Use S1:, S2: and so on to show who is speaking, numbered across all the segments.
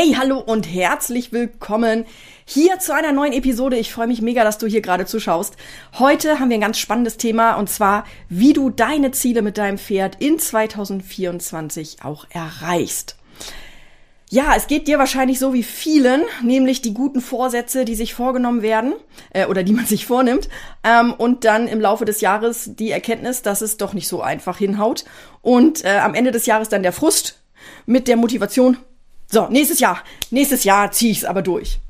S1: Hey, hallo und herzlich willkommen hier zu einer neuen Episode. Ich freue mich mega, dass du hier gerade zuschaust. Heute haben wir ein ganz spannendes Thema und zwar, wie du deine Ziele mit deinem Pferd in 2024 auch erreichst. Ja, es geht dir wahrscheinlich so wie vielen, nämlich die guten Vorsätze, die sich vorgenommen werden äh, oder die man sich vornimmt ähm, und dann im Laufe des Jahres die Erkenntnis, dass es doch nicht so einfach hinhaut und äh, am Ende des Jahres dann der Frust mit der Motivation, so, nächstes Jahr, nächstes Jahr ziehe ich es aber durch.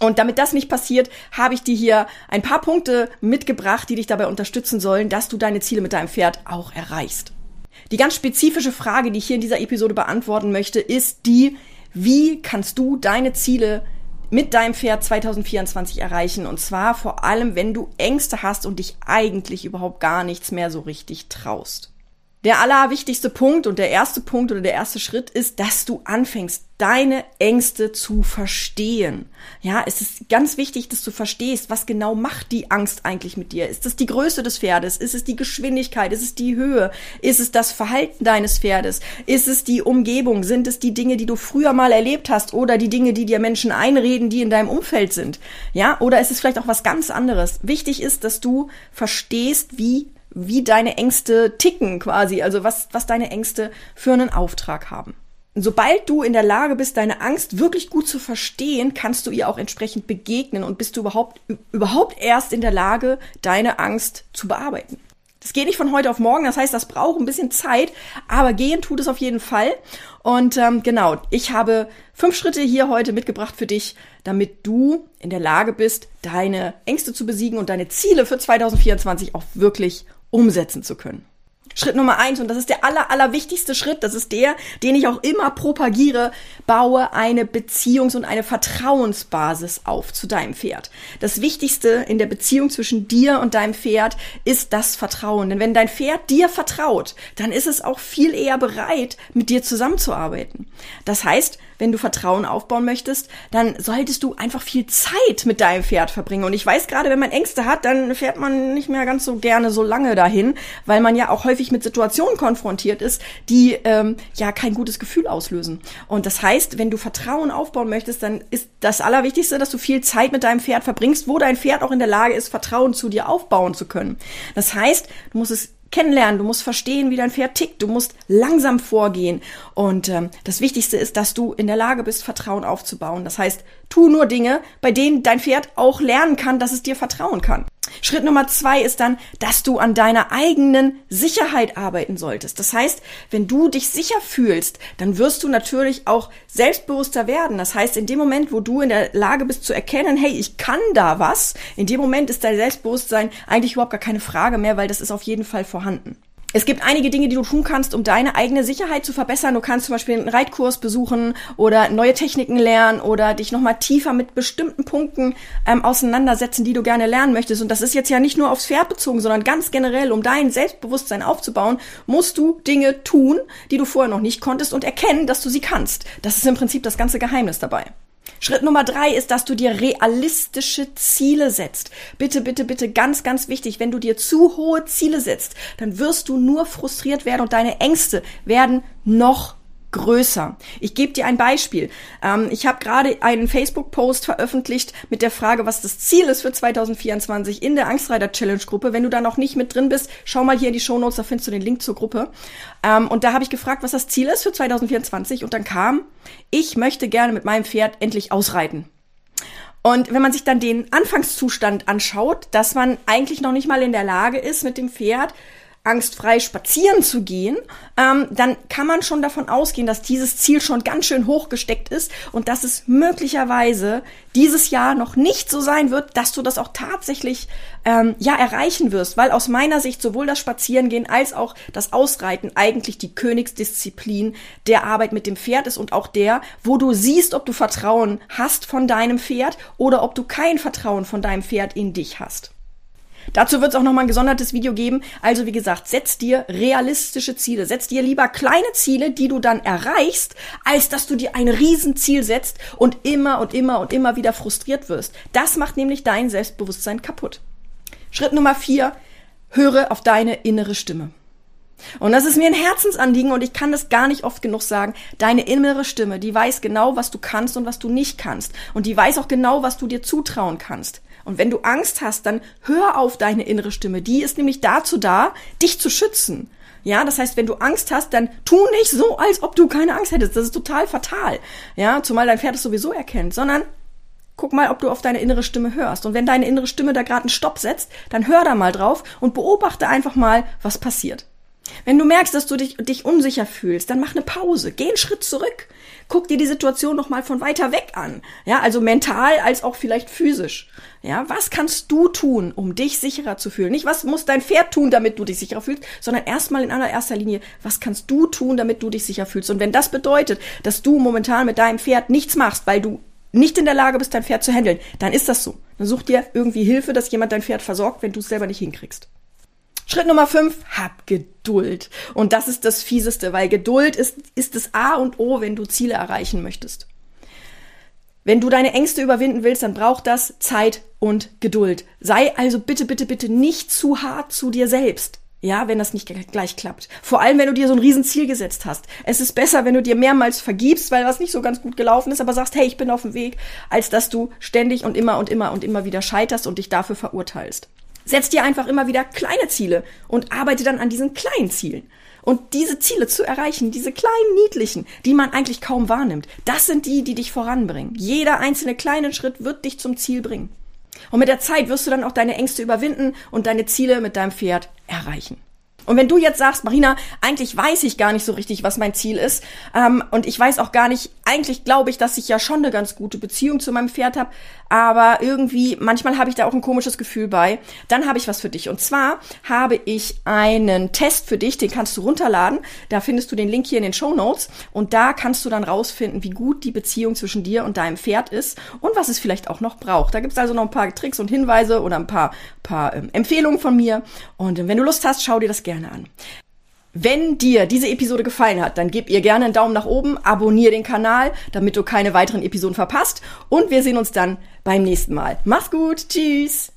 S1: Und damit das nicht passiert, habe ich dir hier ein paar Punkte mitgebracht, die dich dabei unterstützen sollen, dass du deine Ziele mit deinem Pferd auch erreichst. Die ganz spezifische Frage, die ich hier in dieser Episode beantworten möchte, ist die, wie kannst du deine Ziele mit deinem Pferd 2024 erreichen? Und zwar vor allem, wenn du Ängste hast und dich eigentlich überhaupt gar nichts mehr so richtig traust. Der allerwichtigste Punkt und der erste Punkt oder der erste Schritt ist, dass du anfängst, deine Ängste zu verstehen. Ja, es ist ganz wichtig, dass du verstehst, was genau macht die Angst eigentlich mit dir? Ist es die Größe des Pferdes? Ist es die Geschwindigkeit? Ist es die Höhe? Ist es das Verhalten deines Pferdes? Ist es die Umgebung? Sind es die Dinge, die du früher mal erlebt hast oder die Dinge, die dir Menschen einreden, die in deinem Umfeld sind? Ja, oder ist es vielleicht auch was ganz anderes? Wichtig ist, dass du verstehst, wie wie deine Ängste ticken quasi, also was, was deine Ängste für einen Auftrag haben. Sobald du in der Lage bist, deine Angst wirklich gut zu verstehen, kannst du ihr auch entsprechend begegnen und bist du überhaupt, überhaupt erst in der Lage, deine Angst zu bearbeiten. Das geht nicht von heute auf morgen, das heißt, das braucht ein bisschen Zeit, aber gehen tut es auf jeden Fall. Und ähm, genau, ich habe fünf Schritte hier heute mitgebracht für dich, damit du in der Lage bist, deine Ängste zu besiegen und deine Ziele für 2024 auch wirklich umsetzen zu können. Schritt Nummer eins, und das ist der aller, aller wichtigste Schritt, das ist der, den ich auch immer propagiere, baue eine Beziehungs- und eine Vertrauensbasis auf zu deinem Pferd. Das Wichtigste in der Beziehung zwischen dir und deinem Pferd ist das Vertrauen. Denn wenn dein Pferd dir vertraut, dann ist es auch viel eher bereit, mit dir zusammenzuarbeiten. Das heißt, wenn du Vertrauen aufbauen möchtest, dann solltest du einfach viel Zeit mit deinem Pferd verbringen. Und ich weiß gerade, wenn man Ängste hat, dann fährt man nicht mehr ganz so gerne so lange dahin, weil man ja auch häufig mit Situationen konfrontiert ist, die ähm, ja kein gutes Gefühl auslösen. Und das heißt, wenn du Vertrauen aufbauen möchtest, dann ist das Allerwichtigste, dass du viel Zeit mit deinem Pferd verbringst, wo dein Pferd auch in der Lage ist, Vertrauen zu dir aufbauen zu können. Das heißt, du musst es kennenlernen, du musst verstehen, wie dein Pferd tickt, du musst langsam vorgehen. Und ähm, das Wichtigste ist, dass du in der Lage bist, Vertrauen aufzubauen. Das heißt, tu nur Dinge, bei denen dein Pferd auch lernen kann, dass es dir vertrauen kann. Schritt Nummer zwei ist dann, dass du an deiner eigenen Sicherheit arbeiten solltest. Das heißt, wenn du dich sicher fühlst, dann wirst du natürlich auch selbstbewusster werden. Das heißt, in dem Moment, wo du in der Lage bist zu erkennen, hey, ich kann da was, in dem Moment ist dein Selbstbewusstsein eigentlich überhaupt gar keine Frage mehr, weil das ist auf jeden Fall vorhanden. Es gibt einige Dinge, die du tun kannst, um deine eigene Sicherheit zu verbessern. Du kannst zum Beispiel einen Reitkurs besuchen oder neue Techniken lernen oder dich nochmal tiefer mit bestimmten Punkten ähm, auseinandersetzen, die du gerne lernen möchtest. Und das ist jetzt ja nicht nur aufs Pferd bezogen, sondern ganz generell, um dein Selbstbewusstsein aufzubauen, musst du Dinge tun, die du vorher noch nicht konntest und erkennen, dass du sie kannst. Das ist im Prinzip das ganze Geheimnis dabei. Schritt Nummer drei ist, dass du dir realistische Ziele setzt. Bitte, bitte, bitte, ganz, ganz wichtig. Wenn du dir zu hohe Ziele setzt, dann wirst du nur frustriert werden und deine Ängste werden noch größer. Ich gebe dir ein Beispiel. Ähm, ich habe gerade einen Facebook-Post veröffentlicht mit der Frage, was das Ziel ist für 2024 in der Angstreiter Challenge Gruppe. Wenn du da noch nicht mit drin bist, schau mal hier in die Show Notes, da findest du den Link zur Gruppe. Ähm, und da habe ich gefragt, was das Ziel ist für 2024 und dann kam, ich möchte gerne mit meinem Pferd endlich ausreiten. Und wenn man sich dann den Anfangszustand anschaut, dass man eigentlich noch nicht mal in der Lage ist, mit dem Pferd angstfrei spazieren zu gehen, ähm, dann kann man schon davon ausgehen, dass dieses Ziel schon ganz schön hoch gesteckt ist und dass es möglicherweise dieses Jahr noch nicht so sein wird, dass du das auch tatsächlich ähm, ja erreichen wirst, weil aus meiner Sicht sowohl das Spazierengehen als auch das Ausreiten eigentlich die Königsdisziplin der Arbeit mit dem Pferd ist und auch der, wo du siehst, ob du Vertrauen hast von deinem Pferd oder ob du kein Vertrauen von deinem Pferd in dich hast. Dazu wird es auch nochmal ein gesondertes Video geben. Also wie gesagt, setz dir realistische Ziele. Setz dir lieber kleine Ziele, die du dann erreichst, als dass du dir ein Riesenziel setzt und immer und immer und immer wieder frustriert wirst. Das macht nämlich dein Selbstbewusstsein kaputt. Schritt Nummer vier, höre auf deine innere Stimme. Und das ist mir ein Herzensanliegen und ich kann das gar nicht oft genug sagen. Deine innere Stimme, die weiß genau, was du kannst und was du nicht kannst. Und die weiß auch genau, was du dir zutrauen kannst. Und wenn du Angst hast, dann hör auf deine innere Stimme. Die ist nämlich dazu da, dich zu schützen. Ja, das heißt, wenn du Angst hast, dann tu nicht so, als ob du keine Angst hättest. Das ist total fatal. Ja, zumal dein Pferd es sowieso erkennt, sondern guck mal, ob du auf deine innere Stimme hörst. Und wenn deine innere Stimme da gerade einen Stopp setzt, dann hör da mal drauf und beobachte einfach mal, was passiert. Wenn du merkst, dass du dich, dich unsicher fühlst, dann mach eine Pause, geh einen Schritt zurück, guck dir die Situation noch mal von weiter weg an. Ja, also mental als auch vielleicht physisch. Ja, was kannst du tun, um dich sicherer zu fühlen? Nicht, was muss dein Pferd tun, damit du dich sicherer fühlst, sondern erstmal in allererster Linie, was kannst du tun, damit du dich sicher fühlst? Und wenn das bedeutet, dass du momentan mit deinem Pferd nichts machst, weil du nicht in der Lage bist, dein Pferd zu handeln, dann ist das so. Dann such dir irgendwie Hilfe, dass jemand dein Pferd versorgt, wenn du es selber nicht hinkriegst. Schritt Nummer fünf, hab Geduld. Und das ist das Fieseste, weil Geduld ist, ist das A und O, wenn du Ziele erreichen möchtest. Wenn du deine Ängste überwinden willst, dann braucht das Zeit und Geduld. Sei also bitte, bitte, bitte nicht zu hart zu dir selbst. Ja, wenn das nicht gleich klappt. Vor allem, wenn du dir so ein Riesenziel gesetzt hast. Es ist besser, wenn du dir mehrmals vergibst, weil was nicht so ganz gut gelaufen ist, aber sagst, hey, ich bin auf dem Weg, als dass du ständig und immer und immer und immer wieder scheiterst und dich dafür verurteilst. Setz dir einfach immer wieder kleine Ziele und arbeite dann an diesen kleinen Zielen. Und diese Ziele zu erreichen, diese kleinen niedlichen, die man eigentlich kaum wahrnimmt, das sind die, die dich voranbringen. Jeder einzelne kleine Schritt wird dich zum Ziel bringen. Und mit der Zeit wirst du dann auch deine Ängste überwinden und deine Ziele mit deinem Pferd erreichen. Und wenn du jetzt sagst, Marina, eigentlich weiß ich gar nicht so richtig, was mein Ziel ist, ähm, und ich weiß auch gar nicht, eigentlich glaube ich, dass ich ja schon eine ganz gute Beziehung zu meinem Pferd habe, aber irgendwie, manchmal habe ich da auch ein komisches Gefühl bei, dann habe ich was für dich. Und zwar habe ich einen Test für dich, den kannst du runterladen. Da findest du den Link hier in den Show Notes und da kannst du dann rausfinden, wie gut die Beziehung zwischen dir und deinem Pferd ist und was es vielleicht auch noch braucht. Da gibt es also noch ein paar Tricks und Hinweise oder ein paar, paar ähm, Empfehlungen von mir. Und wenn du Lust hast, schau dir das gerne gerne an. Wenn dir diese Episode gefallen hat, dann gib ihr gerne einen Daumen nach oben, abonniere den Kanal, damit du keine weiteren Episoden verpasst und wir sehen uns dann beim nächsten Mal. Mach's gut, tschüss!